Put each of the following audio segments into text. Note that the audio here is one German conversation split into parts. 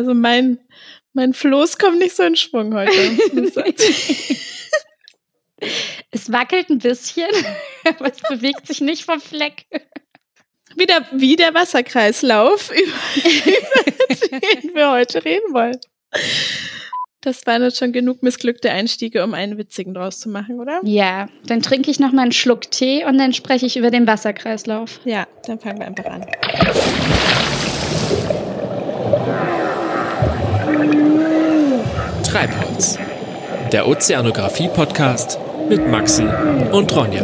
Also mein, mein Floß kommt nicht so in Schwung heute. es wackelt ein bisschen, aber es bewegt sich nicht vom Fleck. Wieder wie der Wasserkreislauf, über, den wir heute reden wollen. Das waren jetzt schon genug missglückte Einstiege, um einen witzigen draus zu machen, oder? Ja, dann trinke ich noch mal einen Schluck Tee und dann spreche ich über den Wasserkreislauf. Ja, dann fangen wir einfach an. Treibholz, der Ozeanographie-Podcast mit Maxi und Ronja.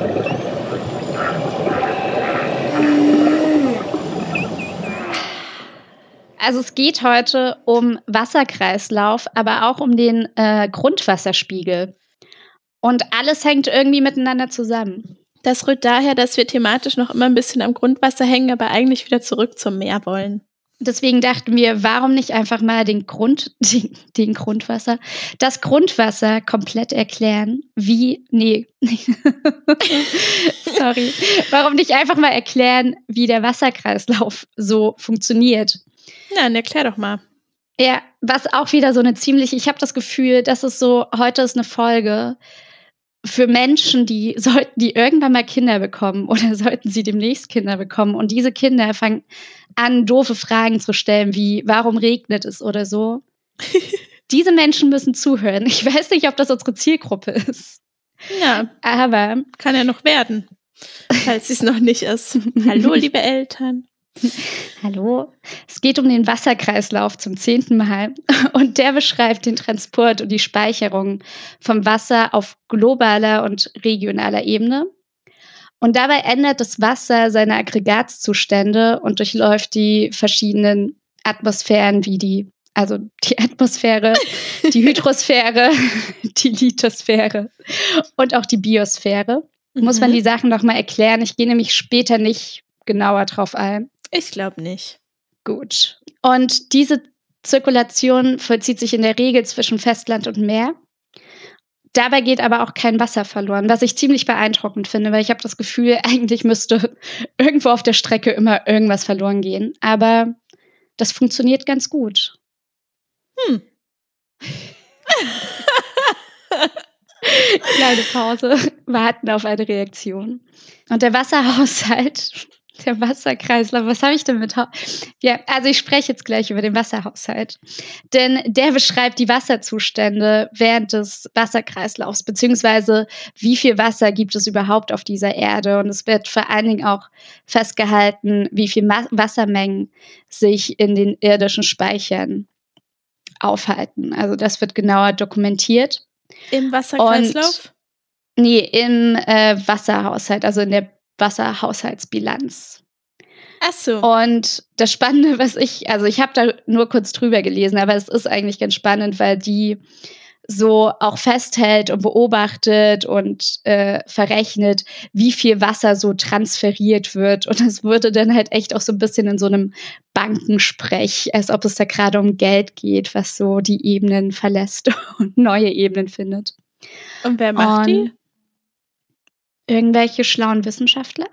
Also es geht heute um Wasserkreislauf, aber auch um den äh, Grundwasserspiegel. Und alles hängt irgendwie miteinander zusammen. Das rührt daher, dass wir thematisch noch immer ein bisschen am Grundwasser hängen, aber eigentlich wieder zurück zum Meer wollen. Deswegen dachten wir, warum nicht einfach mal den Grund, den, den Grundwasser, das Grundwasser komplett erklären, wie, nee, sorry, warum nicht einfach mal erklären, wie der Wasserkreislauf so funktioniert. Ja, dann erklär doch mal. Ja, was auch wieder so eine ziemlich, ich habe das Gefühl, dass es so, heute ist eine Folge für Menschen, die sollten die irgendwann mal Kinder bekommen oder sollten sie demnächst Kinder bekommen und diese Kinder fangen an, doofe Fragen zu stellen, wie warum regnet es oder so. diese Menschen müssen zuhören. Ich weiß nicht, ob das unsere Zielgruppe ist. Ja, aber kann ja noch werden, falls es noch nicht ist. Hallo, liebe Eltern. Hallo. Es geht um den Wasserkreislauf zum zehnten Mal und der beschreibt den Transport und die Speicherung vom Wasser auf globaler und regionaler Ebene. Und dabei ändert das Wasser seine Aggregatzustände und durchläuft die verschiedenen Atmosphären wie die, also die Atmosphäre, die Hydrosphäre, die Lithosphäre und auch die Biosphäre. Muss man mhm. die Sachen noch mal erklären. Ich gehe nämlich später nicht genauer drauf ein. Ich glaube nicht. Gut. Und diese Zirkulation vollzieht sich in der Regel zwischen Festland und Meer. Dabei geht aber auch kein Wasser verloren, was ich ziemlich beeindruckend finde, weil ich habe das Gefühl, eigentlich müsste irgendwo auf der Strecke immer irgendwas verloren gehen. Aber das funktioniert ganz gut. Hm. Kleine Pause, warten auf eine Reaktion. Und der Wasserhaushalt der Wasserkreislauf, was habe ich denn mit? Ja, also ich spreche jetzt gleich über den Wasserhaushalt. Denn der beschreibt die Wasserzustände während des Wasserkreislaufs, beziehungsweise wie viel Wasser gibt es überhaupt auf dieser Erde. Und es wird vor allen Dingen auch festgehalten, wie viel Wassermengen sich in den irdischen Speichern aufhalten. Also das wird genauer dokumentiert. Im Wasserkreislauf? Und, nee, im äh, Wasserhaushalt, also in der Wasserhaushaltsbilanz. Ach so. Und das Spannende, was ich, also ich habe da nur kurz drüber gelesen, aber es ist eigentlich ganz spannend, weil die so auch festhält und beobachtet und äh, verrechnet, wie viel Wasser so transferiert wird. Und es wurde dann halt echt auch so ein bisschen in so einem Bankensprech, als ob es da gerade um Geld geht, was so die Ebenen verlässt und neue Ebenen findet. Und wer macht und die? Irgendwelche schlauen Wissenschaftler.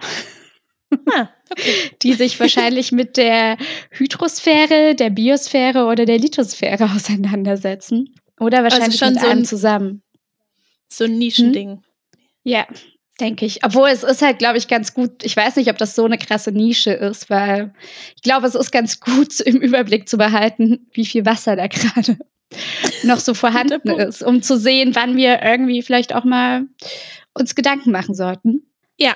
Ah, okay. die sich wahrscheinlich mit der Hydrosphäre, der Biosphäre oder der Lithosphäre auseinandersetzen. Oder also wahrscheinlich also schon mit so ein, zusammen. So ein Nischending. Hm? Ja, denke ich. Obwohl es ist halt, glaube ich, ganz gut. Ich weiß nicht, ob das so eine krasse Nische ist, weil ich glaube, es ist ganz gut im Überblick zu behalten, wie viel Wasser da gerade noch so vorhanden ist, um zu sehen, wann wir irgendwie vielleicht auch mal uns Gedanken machen sollten. Ja.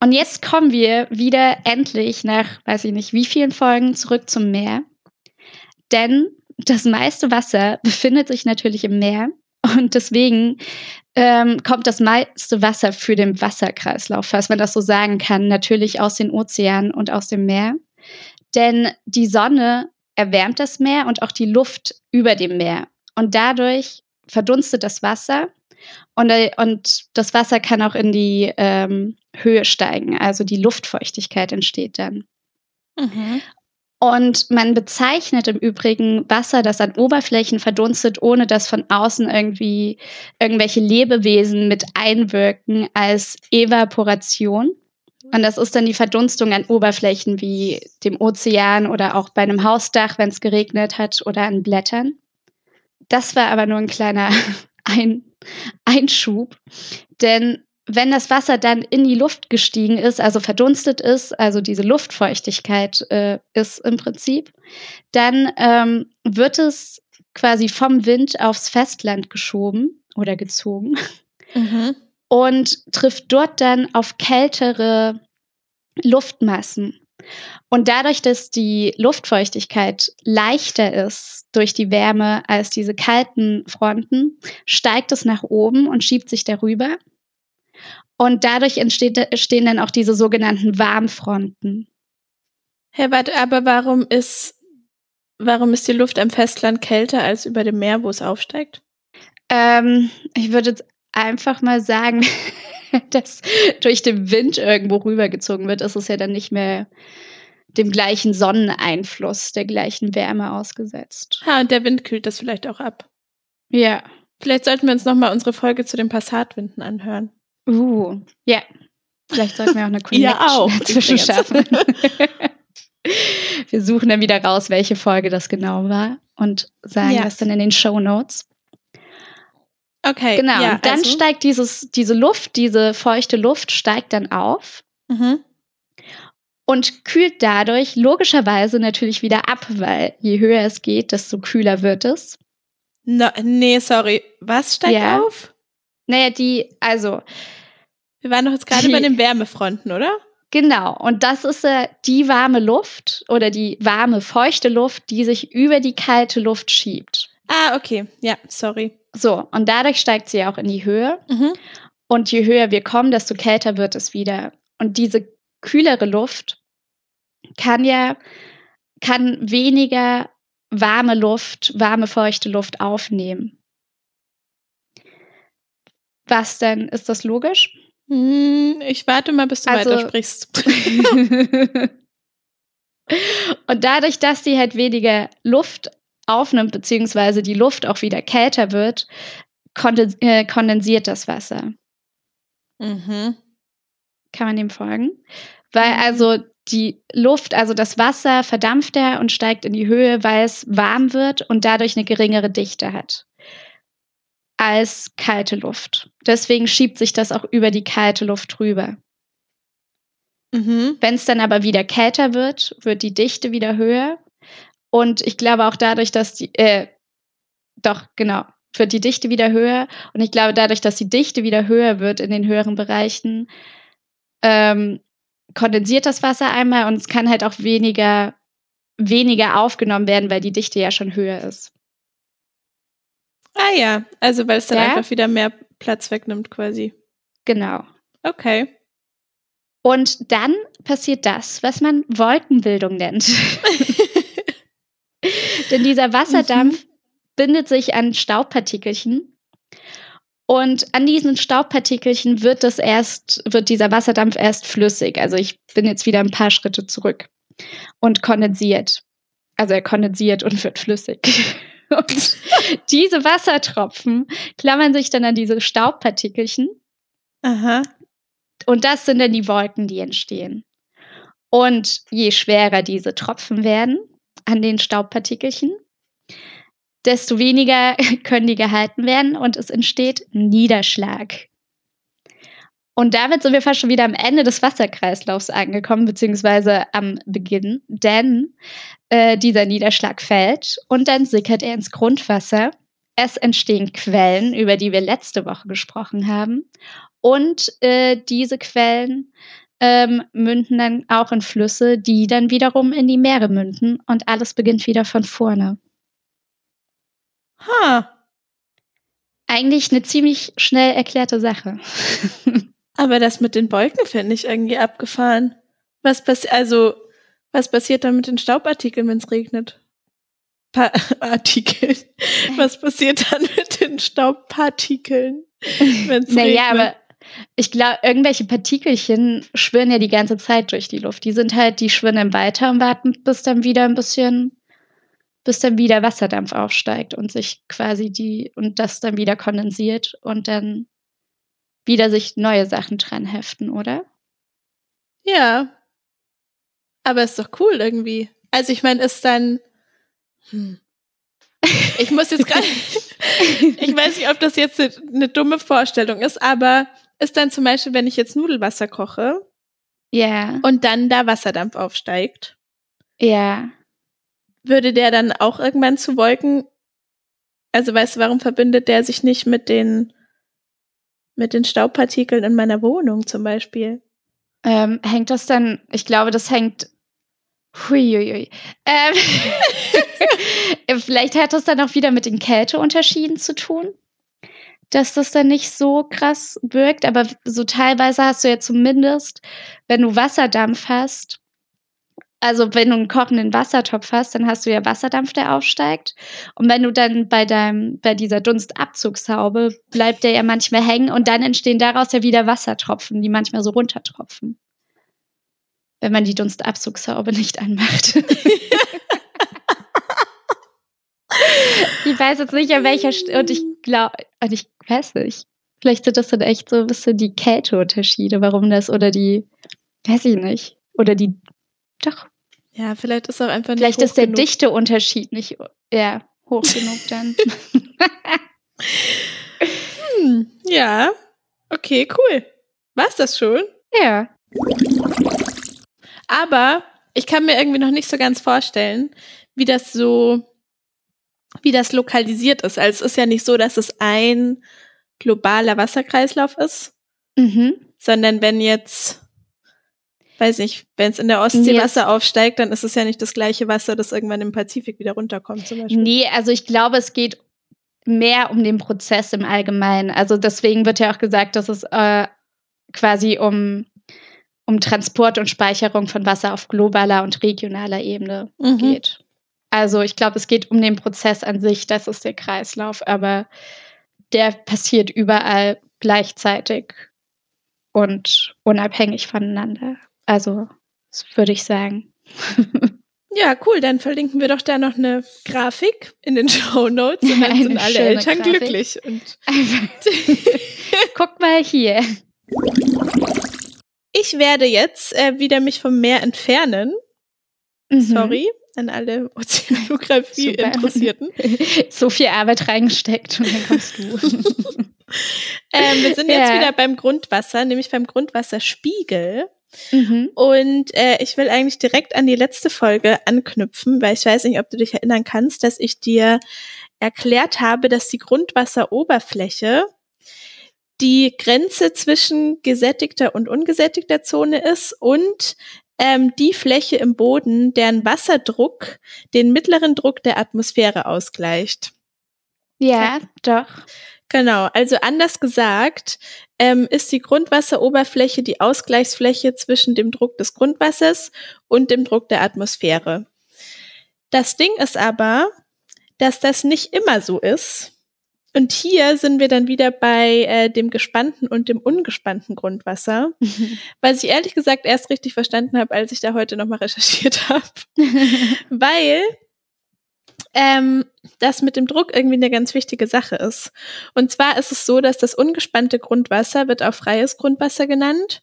Und jetzt kommen wir wieder endlich nach, weiß ich nicht, wie vielen Folgen zurück zum Meer. Denn das meiste Wasser befindet sich natürlich im Meer. Und deswegen ähm, kommt das meiste Wasser für den Wasserkreislauf, falls man das so sagen kann, natürlich aus den Ozeanen und aus dem Meer. Denn die Sonne erwärmt das Meer und auch die Luft über dem Meer. Und dadurch verdunstet das Wasser und, äh, und das Wasser kann auch in die ähm, Höhe steigen, also die Luftfeuchtigkeit entsteht dann. Mhm. Und man bezeichnet im Übrigen Wasser, das an Oberflächen verdunstet, ohne dass von außen irgendwie irgendwelche Lebewesen mit einwirken, als Evaporation. Und das ist dann die Verdunstung an Oberflächen wie dem Ozean oder auch bei einem Hausdach, wenn es geregnet hat oder an Blättern. Das war aber nur ein kleiner ein Einschub, denn wenn das Wasser dann in die Luft gestiegen ist, also verdunstet ist, also diese Luftfeuchtigkeit äh, ist im Prinzip, dann ähm, wird es quasi vom Wind aufs Festland geschoben oder gezogen mhm. und trifft dort dann auf kältere Luftmassen. Und dadurch, dass die Luftfeuchtigkeit leichter ist durch die Wärme als diese kalten Fronten, steigt es nach oben und schiebt sich darüber. Und dadurch entsteht, entstehen dann auch diese sogenannten Warmfronten. Herr Bad, aber warum ist, warum ist die Luft am Festland kälter als über dem Meer, wo es aufsteigt? Ähm, ich würde jetzt einfach mal sagen, dass durch den Wind irgendwo rübergezogen wird, ist es ja dann nicht mehr dem gleichen Sonneneinfluss, der gleichen Wärme ausgesetzt. Ha, und der Wind kühlt das vielleicht auch ab. Ja. Vielleicht sollten wir uns nochmal unsere Folge zu den Passatwinden anhören. Uh, ja. Vielleicht sollten wir auch eine Connection ja, auch, dazwischen schaffen. wir suchen dann wieder raus, welche Folge das genau war und sagen ja. das dann in den Show Notes. Okay. Genau. Ja, und dann also. steigt dieses, diese Luft, diese feuchte Luft steigt dann auf. Mhm und kühlt dadurch logischerweise natürlich wieder ab, weil je höher es geht, desto kühler wird es. No, nee, sorry. Was steigt ja. auf? Naja, die, also. Wir waren doch jetzt gerade bei den Wärmefronten, oder? Genau, und das ist äh, die warme Luft oder die warme, feuchte Luft, die sich über die kalte Luft schiebt. Ah, okay, ja, sorry. So, und dadurch steigt sie auch in die Höhe. Mhm. Und je höher wir kommen, desto kälter wird es wieder. Und diese kühlere Luft kann ja, kann weniger warme Luft, warme, feuchte Luft aufnehmen. Was denn? Ist das logisch? Hm, ich warte mal, bis du also, weitersprichst. und dadurch, dass sie halt weniger Luft aufnimmt, beziehungsweise die Luft auch wieder kälter wird, äh, kondensiert das Wasser. Mhm. Kann man dem folgen? Weil mhm. also die Luft, also das Wasser verdampft er und steigt in die Höhe, weil es warm wird und dadurch eine geringere Dichte hat als kalte Luft. Deswegen schiebt sich das auch über die kalte Luft rüber. Mhm. Wenn es dann aber wieder kälter wird, wird die Dichte wieder höher. Und ich glaube auch dadurch, dass die, äh, doch, genau, wird die Dichte wieder höher. Und ich glaube dadurch, dass die Dichte wieder höher wird in den höheren Bereichen, ähm, kondensiert das Wasser einmal und es kann halt auch weniger, weniger aufgenommen werden, weil die Dichte ja schon höher ist. Ah ja, also weil es dann ja? einfach wieder mehr Platz wegnimmt quasi. Genau. Okay. Und dann passiert das, was man Wolkenbildung nennt. Denn dieser Wasserdampf mhm. bindet sich an Staubpartikelchen und an diesen Staubpartikelchen wird das erst, wird dieser Wasserdampf erst flüssig. Also ich bin jetzt wieder ein paar Schritte zurück und kondensiert. Also er kondensiert und wird flüssig. Und diese Wassertropfen klammern sich dann an diese Staubpartikelchen. Aha. Und das sind dann die Wolken, die entstehen. Und je schwerer diese Tropfen werden an den Staubpartikelchen, desto weniger können die gehalten werden und es entsteht Niederschlag. Und damit sind wir fast schon wieder am Ende des Wasserkreislaufs angekommen, beziehungsweise am Beginn, denn äh, dieser Niederschlag fällt und dann sickert er ins Grundwasser. Es entstehen Quellen, über die wir letzte Woche gesprochen haben. Und äh, diese Quellen ähm, münden dann auch in Flüsse, die dann wiederum in die Meere münden und alles beginnt wieder von vorne. Ha. Eigentlich eine ziemlich schnell erklärte Sache. Aber das mit den Wolken finde ich irgendwie abgefahren. Was passiert, also, was passiert dann mit den Staubartikeln, wenn es regnet? Pa Artikeln. Was passiert dann mit den Staubpartikeln, wenn es naja, regnet? aber ich glaube, irgendwelche Partikelchen schwirren ja die ganze Zeit durch die Luft. Die sind halt, die schwirren weiter und warten, bis dann wieder ein bisschen bis dann wieder Wasserdampf aufsteigt und sich quasi die und das dann wieder kondensiert und dann wieder sich neue Sachen dran heften, oder? Ja. Aber ist doch cool irgendwie. Also ich meine, ist dann. Hm. Ich muss jetzt gerade. ich weiß nicht, ob das jetzt eine, eine dumme Vorstellung ist, aber ist dann zum Beispiel, wenn ich jetzt Nudelwasser koche Ja. und dann da Wasserdampf aufsteigt, Ja. würde der dann auch irgendwann zu Wolken. Also weißt du, warum verbindet der sich nicht mit den mit den Staubpartikeln in meiner Wohnung zum Beispiel? Ähm, hängt das dann, ich glaube, das hängt. Huiuiui. Ähm, vielleicht hat das dann auch wieder mit den Kälteunterschieden zu tun, dass das dann nicht so krass wirkt, aber so teilweise hast du ja zumindest, wenn du Wasserdampf hast, also wenn du einen kochenden Wassertopf hast, dann hast du ja Wasserdampf, der aufsteigt. Und wenn du dann bei deinem, bei dieser Dunstabzugshaube bleibt der ja manchmal hängen und dann entstehen daraus ja wieder Wassertropfen, die manchmal so runtertropfen. Wenn man die Dunstabzugshaube nicht anmacht. ich weiß jetzt nicht, an welcher St und ich glaube, und ich weiß nicht. Vielleicht sind das dann echt so ein bisschen die Kälteunterschiede, warum das oder die, weiß ich nicht, oder die, doch, Ja, vielleicht ist auch einfach nicht Vielleicht ist der genug. Dichteunterschied nicht ja, hoch genug dann. Hm, ja, okay, cool. War's das schon? ja. Aber ich kann mir irgendwie noch nicht so ganz vorstellen, wie das so, wie das lokalisiert ist. Also es ist ja nicht so, dass es ein globaler Wasserkreislauf ist, Mhm. sondern wenn jetzt, weiß nicht, wenn es in der Ostsee Jetzt- Wasser aufsteigt, dann ist es ja nicht das gleiche Wasser, das irgendwann im Pazifik wieder runterkommt zum Beispiel. Nee, also ich glaube, es geht mehr um den Prozess im Allgemeinen. Also deswegen wird ja auch gesagt, dass es äh, quasi um, um Transport und Speicherung von Wasser auf globaler und regionaler Ebene Mhm. geht. Also ich glaube, es geht um den Prozess an sich, das ist der Kreislauf, aber der passiert überall gleichzeitig und unabhängig voneinander. Also, das würde ich sagen. Ja, cool. Dann verlinken wir doch da noch eine Grafik in den Show Notes und dann Eine sind alle Eltern Grafik. glücklich. Und Guck mal hier. ich werde jetzt äh, wieder mich vom Meer entfernen. Mhm. Sorry an alle Ozeanografie Super. Interessierten. So viel Arbeit reingesteckt und dann kommst du. Ähm, wir sind jetzt Ja. wieder beim Grundwasser, nämlich beim Grundwasserspiegel. mhm. Und äh, ich will eigentlich direkt an die letzte Folge anknüpfen, weil ich weiß nicht, ob du dich erinnern kannst, dass ich dir erklärt habe, dass die Grundwasseroberfläche die Grenze zwischen gesättigter und ungesättigter Zone ist und ähm, die Fläche im Boden, deren Wasserdruck den mittleren Druck der Atmosphäre ausgleicht. Ja, doch. Genau, also anders gesagt, ähm, ist die Grundwasseroberfläche die Ausgleichsfläche zwischen dem Druck des Grundwassers und dem Druck der Atmosphäre. Das Ding ist aber, dass das nicht immer so ist. Und hier sind wir dann wieder bei äh, dem gespannten und dem ungespannten Grundwasser, was ich ehrlich gesagt erst richtig verstanden habe, als ich da heute nochmal recherchiert habe weil ähm, das mit dem Druck irgendwie eine ganz wichtige Sache ist. Und zwar ist es so, dass das ungespannte Grundwasser wird auch freies Grundwasser genannt.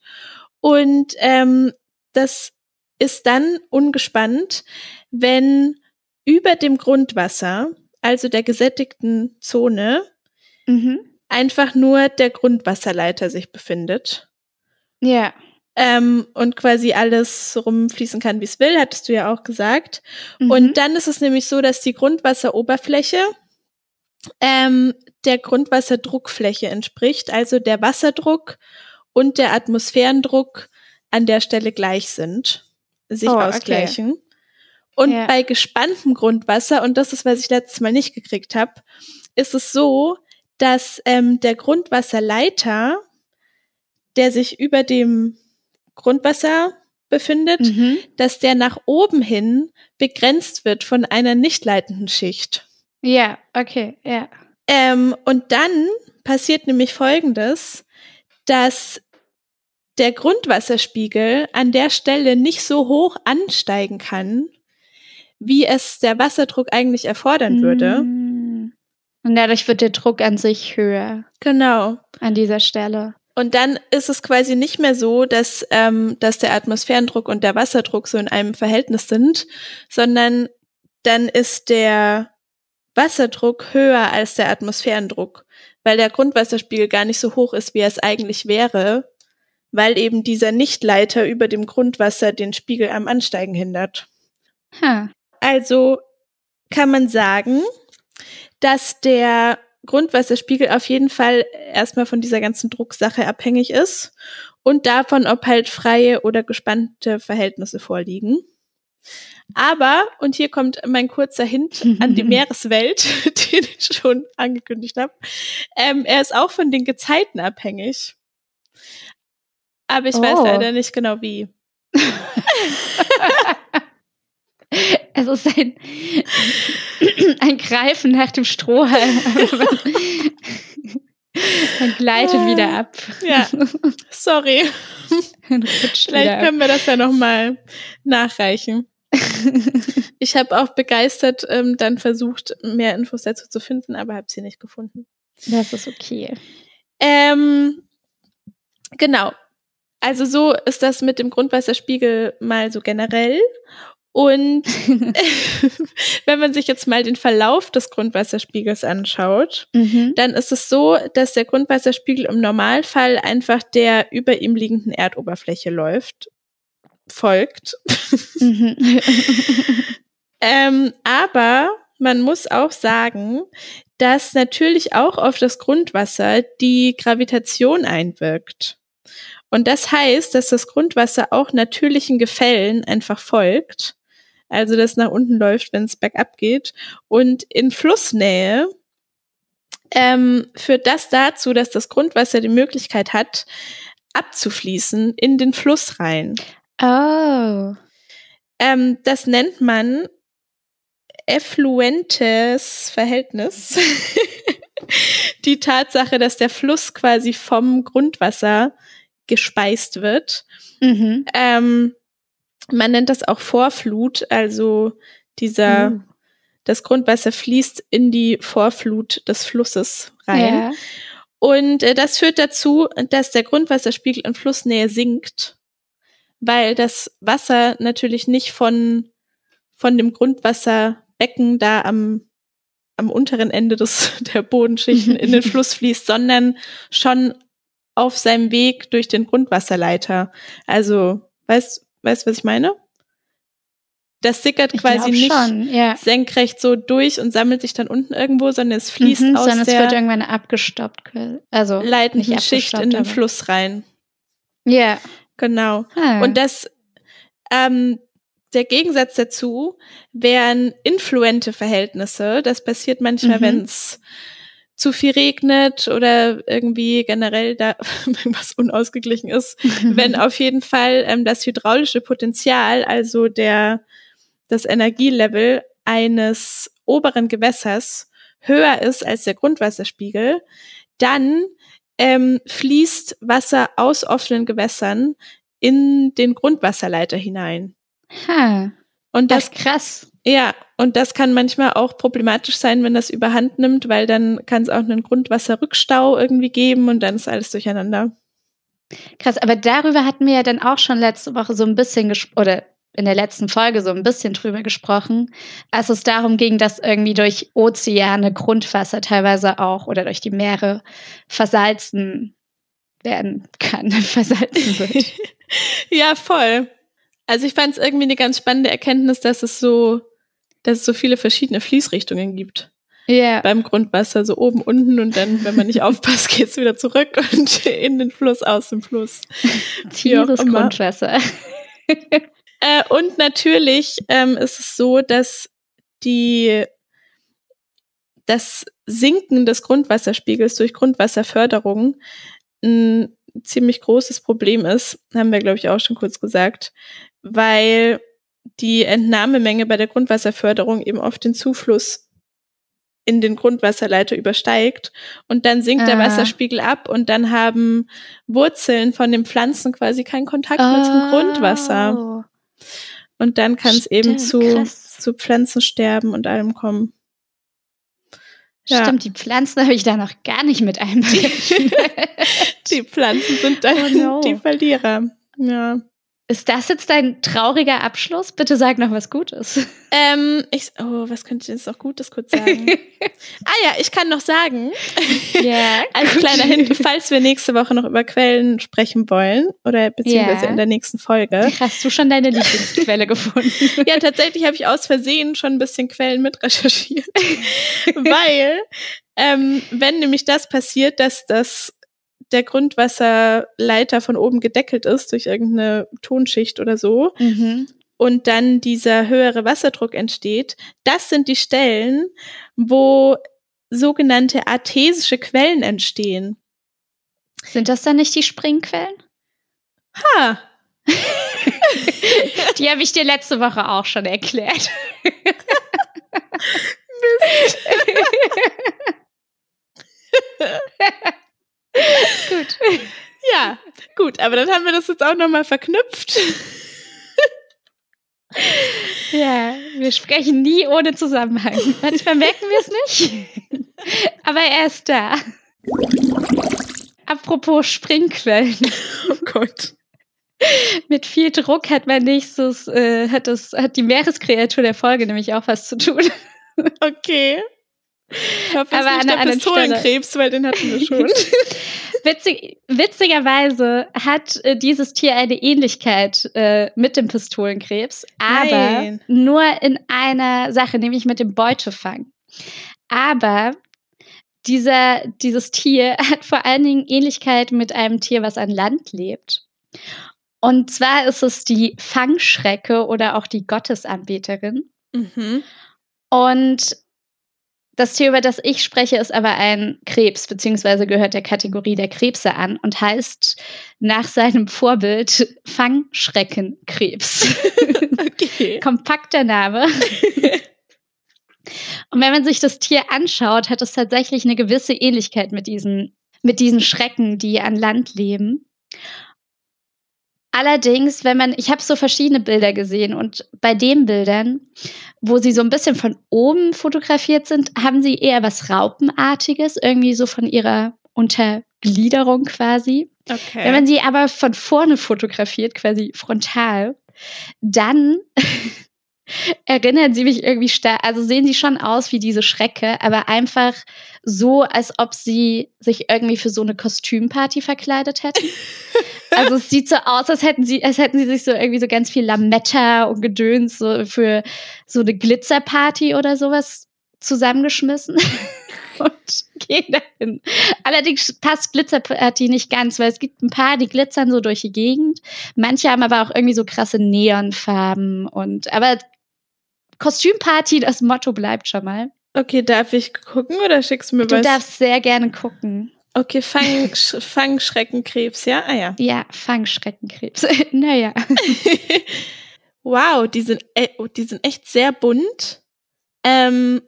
Und ähm, das ist dann ungespannt, wenn über dem Grundwasser, also der gesättigten Zone, mhm. einfach nur der Grundwasserleiter sich befindet Ja. ähm, und quasi alles rumfließen kann, wie es will, hattest du ja auch gesagt. Mhm. Und dann ist es nämlich so, dass die Grundwasseroberfläche ähm, der Grundwasserdruckfläche entspricht, also der Wasserdruck und der Atmosphärendruck an der Stelle gleich sind, sich Oh, okay. Und Ja. bei gespanntem Grundwasser, und das ist, was ich letztes Mal nicht gekriegt habe, ist es so, dass ähm, der Grundwasserleiter, der sich über dem Grundwasser befindet, mhm. dass der nach oben hin begrenzt wird von einer nicht leitenden Schicht. Ja, okay, ja. Ähm, und dann passiert nämlich Folgendes, dass der Grundwasserspiegel an der Stelle nicht so hoch ansteigen kann, wie es der Wasserdruck eigentlich erfordern würde. Mm. Und dadurch wird der Druck an sich höher Genau. an dieser Stelle. Und dann ist es quasi nicht mehr so, dass, ähm, dass der Atmosphärendruck und der Wasserdruck so in einem Verhältnis sind, sondern dann ist der Wasserdruck höher als der Atmosphärendruck, weil der Grundwasserspiegel gar nicht so hoch ist, wie er es eigentlich wäre, weil eben dieser Nichtleiter über dem Grundwasser den Spiegel am Ansteigen hindert. Ha. Also kann man sagen, dass der Grundwasserspiegel auf jeden Fall erstmal von dieser ganzen Drucksache abhängig ist und davon, ob halt freie oder gespannte Verhältnisse vorliegen. Aber, und hier kommt mein kurzer Hint an die Meereswelt, den ich schon angekündigt habe, ähm, er ist auch von den Gezeiten abhängig. Aber ich oh. weiß leider nicht genau wie. Es ist ein, ein Greifen nach dem Strohhalm. Man gleitet ah, wieder ab. Ja, sorry. Vielleicht können wir das ja nochmal nachreichen. ich habe auch begeistert ähm, dann versucht, mehr Infos dazu zu finden, aber habe sie nicht gefunden. Das ist okay. Ähm, genau. Also so ist das mit dem Grundwasserspiegel mal so generell. Und wenn man sich jetzt mal den Verlauf des Grundwasserspiegels anschaut, mhm. dann ist es so, dass der Grundwasserspiegel im Normalfall einfach der über ihm liegenden Erdoberfläche läuft, folgt. Mhm. ähm, aber man muss auch sagen, dass natürlich auch auf das Grundwasser die Gravitation einwirkt. Und das heißt, dass das Grundwasser auch natürlichen Gefällen einfach folgt also das nach unten läuft, wenn es bergab geht. Und in Flussnähe ähm, führt das dazu, dass das Grundwasser die Möglichkeit hat, abzufließen in den Fluss rein. Oh. Ähm, das nennt man effluentes Verhältnis. die Tatsache, dass der Fluss quasi vom Grundwasser gespeist wird. Mhm. Ähm, man nennt das auch Vorflut, also dieser, mhm. das Grundwasser fließt in die Vorflut des Flusses rein. Ja. Und äh, das führt dazu, dass der Grundwasserspiegel in Flussnähe sinkt, weil das Wasser natürlich nicht von, von dem Grundwasserbecken da am, am unteren Ende des, der Bodenschichten in den Fluss fließt, sondern schon auf seinem Weg durch den Grundwasserleiter. Also, weißt, Weißt du, was ich meine? Das sickert ich quasi nicht schon, ja. senkrecht so durch und sammelt sich dann unten irgendwo, sondern es fließt mhm, aus sondern der es wird irgendwann abgestoppt, also leitenden Schicht in den Fluss rein. Ja. Genau. Ah. Und das, ähm, der Gegensatz dazu wären influente Verhältnisse. Das passiert manchmal, mhm. wenn es zu viel regnet oder irgendwie generell da was unausgeglichen ist, wenn auf jeden Fall ähm, das hydraulische Potenzial, also der das Energielevel eines oberen Gewässers höher ist als der Grundwasserspiegel, dann ähm, fließt Wasser aus offenen Gewässern in den Grundwasserleiter hinein. Ha. Und das, ist krass. Ja, und das kann manchmal auch problematisch sein, wenn das überhand nimmt, weil dann kann es auch einen Grundwasserrückstau irgendwie geben und dann ist alles durcheinander. Krass, aber darüber hatten wir ja dann auch schon letzte Woche so ein bisschen oder in der letzten Folge so ein bisschen drüber gesprochen, als es darum ging, dass irgendwie durch Ozeane Grundwasser teilweise auch oder durch die Meere versalzen werden kann, versalzen wird. ja, voll. Also ich fand es irgendwie eine ganz spannende Erkenntnis, dass es so dass es so viele verschiedene Fließrichtungen gibt. Ja. Yeah. Beim Grundwasser, so oben, unten und dann, wenn man nicht aufpasst, geht's wieder zurück und in den Fluss, aus dem Fluss. Tiefes Grundwasser. äh, und natürlich ähm, ist es so, dass die das Sinken des Grundwasserspiegels durch Grundwasserförderung ein ziemlich großes Problem ist, haben wir, glaube ich, auch schon kurz gesagt, weil die Entnahmemenge bei der Grundwasserförderung eben oft den Zufluss in den Grundwasserleiter übersteigt und dann sinkt ah. der Wasserspiegel ab und dann haben Wurzeln von den Pflanzen quasi keinen Kontakt oh. mehr zum Grundwasser. Und dann kann es eben zu, zu Pflanzensterben und allem kommen. Ja. Stimmt, die Pflanzen habe ich da noch gar nicht mit einberechnet. Die Pflanzen sind dann Oh no. die Verlierer. Ja. Ist das jetzt dein trauriger Abschluss? Bitte sag noch was Gutes. Ähm, ich, oh, was könnte ich jetzt noch Gutes kurz sagen? ah ja, ich kann noch sagen, Ja, als gut. kleiner Hint, falls wir nächste Woche noch über Quellen sprechen wollen oder beziehungsweise Ja. in der nächsten Folge. Hast du schon deine Lieblingsquelle gefunden? Ja, tatsächlich habe ich aus Versehen schon ein bisschen Quellen mit recherchiert, weil ähm, wenn nämlich das passiert, dass das der Grundwasserleiter von oben gedeckelt ist durch irgendeine Tonschicht oder so Mhm. und dann dieser höhere Wasserdruck entsteht, das sind die Stellen, wo sogenannte artesische Quellen entstehen. Sind das dann nicht die Springquellen? Ha, Die habe ich dir letzte Woche auch schon erklärt. Gut. ja, gut, aber dann haben wir das jetzt auch nochmal verknüpft. Ja, wir sprechen nie ohne Zusammenhang. Manchmal merken wir es nicht, aber er ist da. Apropos Springquellen. Oh Gott. Mit viel Druck hat mein nächstes, äh, hat, das, hat die Meereskreatur der Folge nämlich auch was zu tun. Okay. Ich hoffe, es ist nicht der Pistolenkrebs, weil den hatten wir schon. Witzig, witzigerweise hat äh, dieses Tier eine Ähnlichkeit äh, mit dem Pistolenkrebs, aber Nein. nur in einer Sache, nämlich mit dem Beutefang. Aber dieser, dieses Tier hat vor allen Dingen Ähnlichkeit mit einem Tier, was an Land lebt. Und zwar ist es die Fangschrecke oder auch die Gottesanbeterin. mhm. Und das Tier, über das ich spreche, ist aber ein Krebs, beziehungsweise gehört der Kategorie der Krebse an und heißt nach seinem Vorbild Fangschreckenkrebs. Okay. Kompakter Name. Und wenn man sich das Tier anschaut, hat es tatsächlich eine gewisse Ähnlichkeit mit diesen, mit diesen Schrecken, die an Land leben. Allerdings, wenn man, ich habe so verschiedene Bilder gesehen und bei den Bildern, wo sie so ein bisschen von oben fotografiert sind, haben sie eher was Raupenartiges, irgendwie so von ihrer Untergliederung quasi. Okay. Wenn man sie aber von vorne fotografiert, quasi frontal, dann erinnern sie mich irgendwie stark, also sehen sie schon aus wie diese Schrecke, aber einfach so, als ob sie sich irgendwie für so eine Kostümparty verkleidet hätten. Also es sieht so aus, als hätten sie, als hätten sie sich so irgendwie so ganz viel Lametta und Gedöns so für so eine Glitzerparty oder sowas zusammengeschmissen und gehen dahin. Allerdings passt Glitzerparty nicht ganz, weil es gibt ein paar, die glitzern so durch die Gegend. Manche haben aber auch irgendwie so krasse Neonfarben und aber Kostümparty, das Motto bleibt schon mal. okay, darf ich gucken oder schickst du mir Du was? darfst sehr gerne gucken. Okay, Fang, Sch Fangschreckenkrebs, ja? Ah ja. Ja, Fangschreckenkrebs. naja. wow, die sind, oh, die sind echt sehr bunt. Ähm,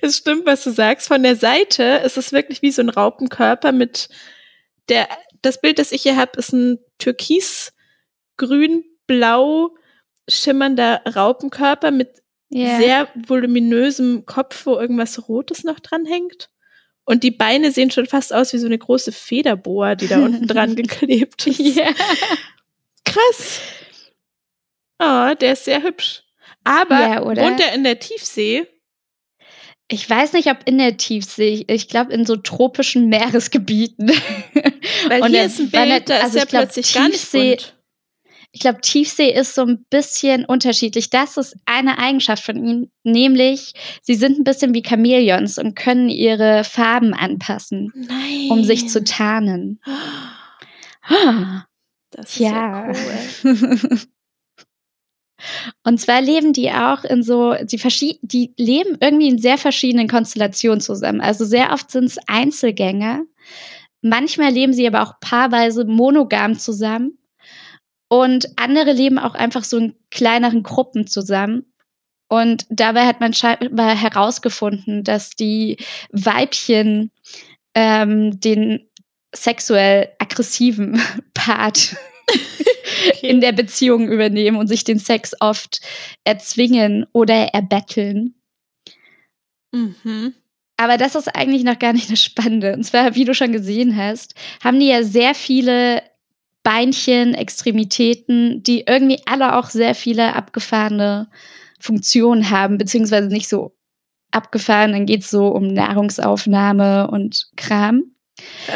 es stimmt, was du sagst. Von der Seite ist es wirklich wie so ein Raupenkörper mit der, das Bild, das ich hier habe, ist ein türkis, grün, blau schimmernder Raupenkörper mit Ja. sehr voluminösem Kopf, wo irgendwas Rotes noch dran hängt. Und die Beine sehen schon fast aus wie so eine große Federboa, die da unten dran geklebt ist. ja. Krass. Oh, der ist sehr hübsch. Aber Ja, wohnt er in der Tiefsee? Ich weiß nicht, ob in der Tiefsee, ich glaube in so tropischen Meeresgebieten. Weil Und hier er ist ein Bild, da ist also er plötzlich gar nicht Tiefsee- bunt. Ich glaube, Tiefsee ist so ein bisschen unterschiedlich. Das ist eine Eigenschaft von ihnen, nämlich sie sind ein bisschen wie Chamäleons und können ihre Farben anpassen, Nein. um sich zu tarnen. Ah, Das ist Ja. ja cool. Und zwar leben die auch in so, die, verschied die leben irgendwie in sehr verschiedenen Konstellationen zusammen. Also sehr oft sind es Einzelgänger. Manchmal leben sie aber auch paarweise monogam zusammen. Und andere leben auch einfach so in kleineren Gruppen zusammen. Und dabei hat man scheinbar herausgefunden, dass die Weibchen ähm, den sexuell aggressiven Part in der Beziehung übernehmen und sich den Sex oft erzwingen oder erbetteln. Mhm. Aber das ist eigentlich noch gar nicht das Spannende. Und zwar, wie du schon gesehen hast, haben die ja sehr viele Beinchen, Extremitäten, die irgendwie alle auch sehr viele abgefahrene Funktionen haben, beziehungsweise nicht so abgefahren. Dann geht es so um Nahrungsaufnahme und Kram.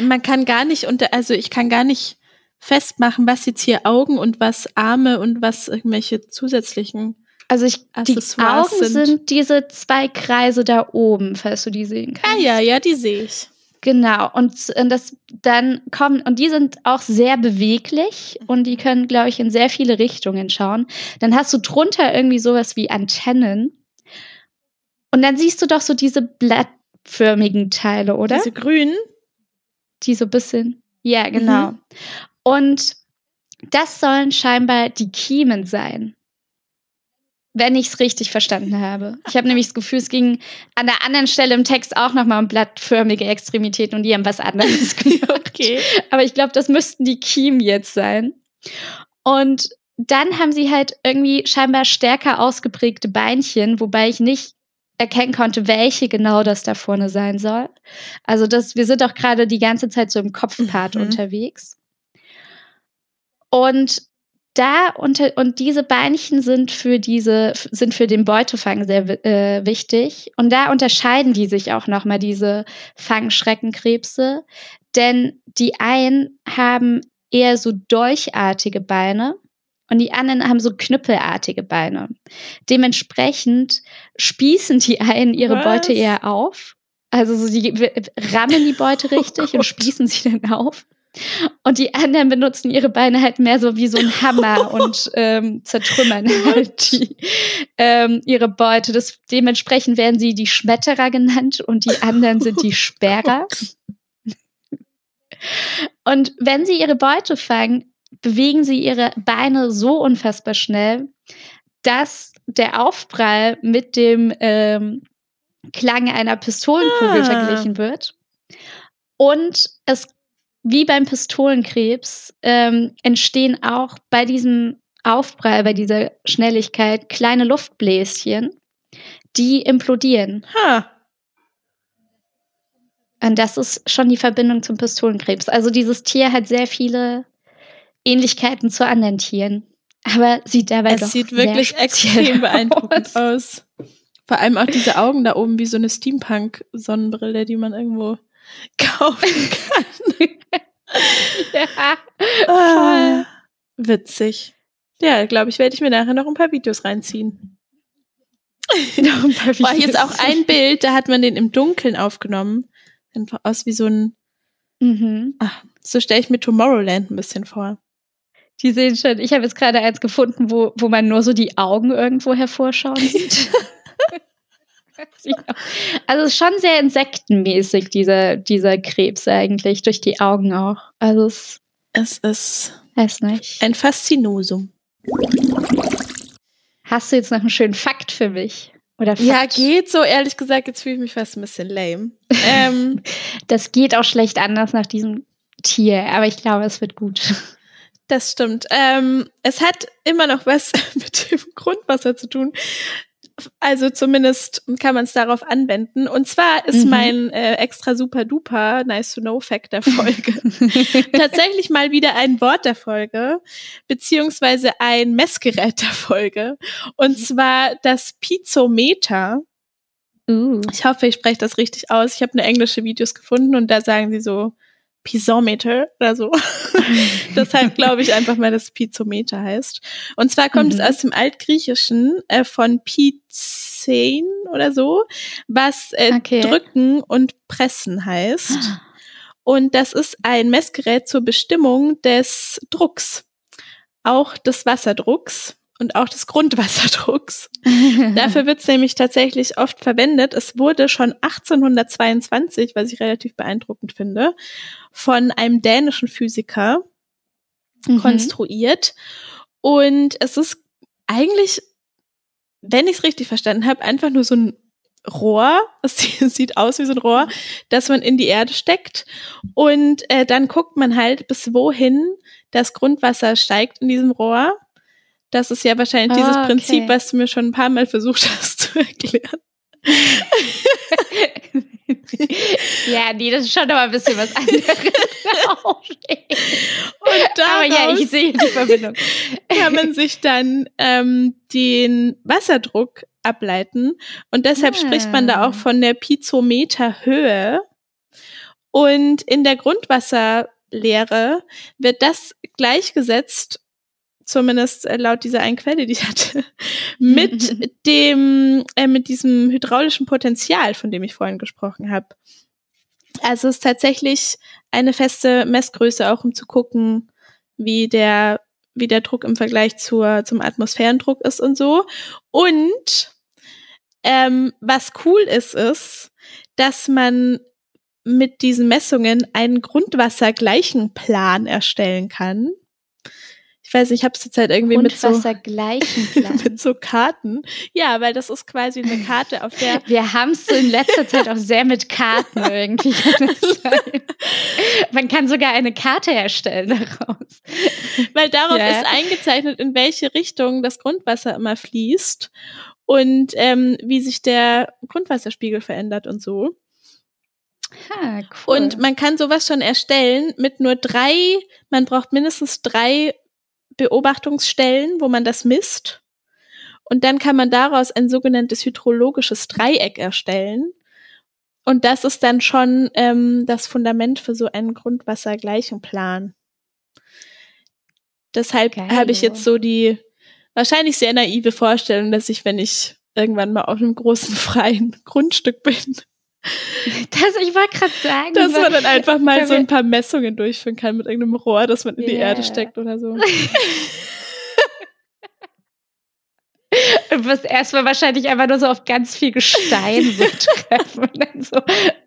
Man kann gar nicht unter, also ich kann gar nicht festmachen, was jetzt hier Augen und was Arme und was irgendwelche zusätzlichen. Also ich, die Augen sind. sind. diese zwei Kreise da oben, falls du die sehen Ah kannst. ja, ja, die sehe ich. Genau. Und äh, das dann kommen, und die sind auch sehr beweglich und die können, glaube ich, in sehr viele Richtungen schauen. Dann hast du drunter irgendwie sowas wie Antennen. Und dann siehst du doch so diese blattförmigen Teile, oder? Diese grünen. die so ein bisschen. Ja, genau. Und das sollen scheinbar die Kiemen sein. Wenn ich es richtig verstanden habe. Ich habe nämlich das Gefühl, es ging an der anderen Stelle im Text auch nochmal um blattförmige Extremitäten und die haben was anderes gemacht. Okay. Aber ich glaube, das müssten die Kiemen jetzt sein. Und dann haben sie halt irgendwie scheinbar stärker ausgeprägte Beinchen, wobei ich nicht erkennen konnte, welche genau das da vorne sein soll. Also das, wir sind auch gerade die ganze Zeit so im Kopfpart Mhm. unterwegs. Und da unter, und diese Beinchen sind für diese, sind für den Beutefang sehr äh, wichtig. Und da unterscheiden die sich auch nochmal, diese Fangschreckenkrebse. Denn die einen haben eher so dolchartige Beine und die anderen haben so knüppelartige Beine. Dementsprechend spießen die einen ihre Was? Beute eher auf. Also so die rammen die Beute Oh richtig und Gott. spießen sie dann auf. Und die anderen benutzen ihre Beine halt mehr so wie so ein Hammer und ähm, zertrümmern halt die, ähm, ihre Beute. Das, dementsprechend werden sie die Schmetterer genannt und die anderen sind die Sperrer. Und wenn sie ihre Beute fangen, bewegen sie ihre Beine so unfassbar schnell, dass der Aufprall mit dem ähm, Klang einer Pistolenkugel Ah. verglichen wird. Und es, wie beim Pistolenkrebs, ähm, entstehen auch bei diesem Aufprall, bei dieser Schnelligkeit kleine Luftbläschen, die implodieren. Ha. Und das ist schon die Verbindung zum Pistolenkrebs. Also dieses Tier hat sehr viele Ähnlichkeiten zu anderen Tieren. Aber sieht dabei doch Es sieht sehr wirklich extrem beeindruckend aus. aus. Vor allem auch diese Augen da oben wie so eine Steampunk-Sonnenbrille, die man irgendwo kaufen kann. Ja. Ah, witzig. Ja, glaube ich, werde ich mir nachher noch ein paar Videos reinziehen. War jetzt auch ein Bild, da hat man den im Dunkeln aufgenommen. Einfach aus wie so ein, Mhm. ach, so stelle ich mir Tomorrowland ein bisschen vor. Die sehen schon, ich habe jetzt gerade eins gefunden, wo, wo man nur so die Augen irgendwo hervorschauen sieht. Also es ist schon sehr insektenmäßig, dieser, dieser Krebs eigentlich, durch die Augen auch. Also es Es ist weiß nicht. ein Faszinosum. Hast du jetzt noch einen schönen Fakt für mich? Oder Fakt? Ja, geht so, ehrlich gesagt, jetzt fühle ich mich fast ein bisschen lame. ähm, Das geht auch schlecht anders nach diesem Tier, aber ich glaube, es wird gut. Das stimmt. Ähm, es hat immer noch was mit dem Grundwasser zu tun. Also zumindest kann man es darauf anwenden. Und zwar ist Mhm. mein äh, extra super duper nice to know Fact der Folge tatsächlich mal wieder ein Wort der Folge, beziehungsweise ein Messgerät der Folge. Und zwar das Piezometer. uh. Ich hoffe, ich spreche das richtig aus. Ich habe nur englische Videos gefunden und da sagen sie so Piezometer oder so. Deshalb glaube ich einfach mal, dass es Piezometer heißt. Und zwar kommt Mhm. es aus dem Altgriechischen äh, von Pizein oder so, was äh, Okay. drücken und pressen heißt. Und das ist ein Messgerät zur Bestimmung des Drucks, auch des Wasserdrucks und auch des Grundwasserdrucks. Dafür wird es nämlich tatsächlich oft verwendet. Es wurde schon 1822, was ich relativ beeindruckend finde, von einem dänischen Physiker Mhm. konstruiert. Und es ist eigentlich, wenn ich es richtig verstanden habe, einfach nur so ein Rohr, es sieht aus wie so ein Rohr, das man in die Erde steckt. Und äh, dann guckt man halt, bis wohin das Grundwasser steigt in diesem Rohr. Das ist ja wahrscheinlich Ah, dieses okay. Prinzip, was du mir schon ein paar Mal versucht hast zu erklären. ja, nee, das ist schon noch ein bisschen was anderes. Und Aber ja, daraus ich sehe die Verbindung. kann man sich dann ähm, den Wasserdruck ableiten. Und deshalb Ah. spricht man da auch von der Piezometerhöhe. Und in der Grundwasserlehre wird das gleichgesetzt, zumindest äh, laut dieser einen Quelle, die ich hatte, mit dem, äh, mit diesem hydraulischen Potenzial, von dem ich vorhin gesprochen habe. Also es ist tatsächlich eine feste Messgröße, auch um zu gucken, wie der, wie der Druck im Vergleich zur, zum Atmosphärendruck ist und so. Und ähm, was cool ist, ist, dass man mit diesen Messungen einen Grundwassergleichenplan erstellen kann. Ich weiß nicht, ich habe es zurzeit irgendwie mit so, mit so Karten. Ja, weil das ist quasi eine Karte, auf der Wir haben es so in letzter Zeit auch sehr mit Karten irgendwie. Man kann sogar eine Karte erstellen daraus. Weil darauf Ja. ist eingezeichnet, in welche Richtung das Grundwasser immer fließt und ähm, wie sich der Grundwasserspiegel verändert und so. Ha, cool. Und man kann sowas schon erstellen mit nur drei, man braucht mindestens drei Beobachtungsstellen, wo man das misst. Und dann kann man daraus ein sogenanntes hydrologisches Dreieck erstellen. Und das ist dann schon ähm, das Fundament für so einen Grundwassergleichenplan. Deshalb habe ich jetzt so die wahrscheinlich sehr naive Vorstellung, dass ich, wenn ich irgendwann mal auf einem großen freien Grundstück bin, das, ich wollte gerade sagen, dass man dann einfach mal so ein paar Messungen durchführen kann mit irgendeinem Rohr, das man in die Ja. Erde steckt oder so. Du wirst erstmal wahrscheinlich einfach nur so auf ganz viel Gestein so treffen und dann so.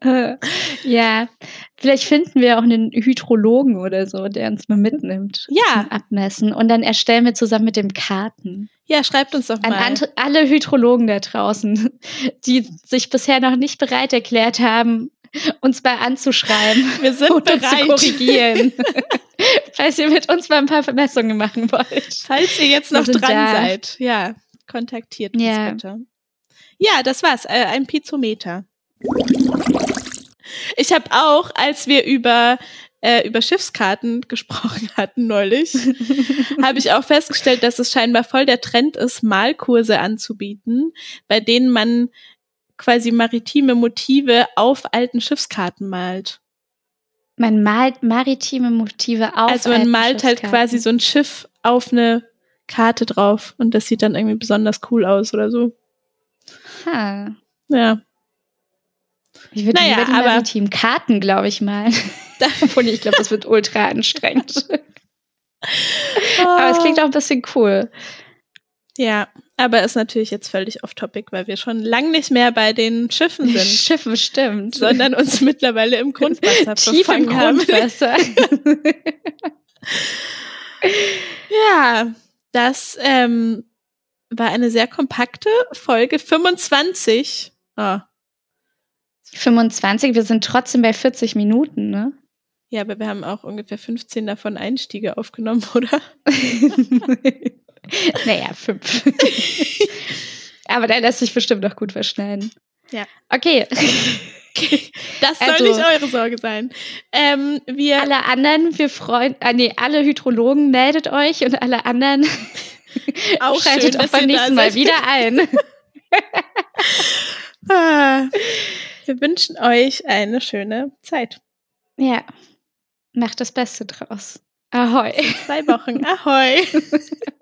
Äh, ja, vielleicht finden wir auch einen Hydrologen oder so, der uns mal mitnimmt. Ja. Zum Abmessen. Und dann erstellen wir zusammen mit dem Karten. Ja, schreibt uns doch An mal. ant- alle Hydrologen da draußen, die sich bisher noch nicht bereit erklärt haben, uns mal anzuschreiben Wir sind und uns zu bereit. korrigieren. Falls ihr mit uns mal ein paar Vermessungen machen wollt. Falls ihr jetzt noch dran da. seid, ja, kontaktiert uns Ja. bitte. Ja, das war's. Äh, ein Piezometer. Ich habe auch, als wir über äh, über Schiffskarten gesprochen hatten neulich, habe ich auch festgestellt, dass es scheinbar voll der Trend ist, Malkurse anzubieten, bei denen man quasi maritime Motive auf alten Schiffskarten malt. Man malt maritime Motive auf. also man malt halt quasi so ein Schiff auf eine Karte drauf und das sieht dann irgendwie besonders cool aus oder so. Ha. Ja. Ich würde Naja, lieber aber- maritimen Karten, glaube ich mal. Obwohl, ich glaube, das wird ultra anstrengend. Aber es klingt auch ein bisschen cool. Ja, aber ist natürlich jetzt völlig off-topic, weil wir schon lang nicht mehr bei den Schiffen sind, Schiffe stimmt. sondern uns mittlerweile im Grundwasser Tief im. Grundwasser. Ja, das ähm, war eine sehr kompakte Folge 25. Ah, 25, wir sind trotzdem bei 40 Minuten, ne? ja, aber wir haben auch ungefähr 15 davon Einstiege aufgenommen, oder? naja, fünf. Aber der lässt sich bestimmt noch gut verschneiden. Ja. Okay. Das soll Also- nicht eure Sorge sein. Ähm, wir Alle anderen, wir freuen, ah, nee, alle Hydrologen meldet euch und alle anderen auch schaltet schön, auch beim nächsten Mal wieder ein. Ah, wir wünschen euch eine schöne Zeit. Ja. Macht das Beste draus. Ahoi. Zwei Wochen. Ahoi.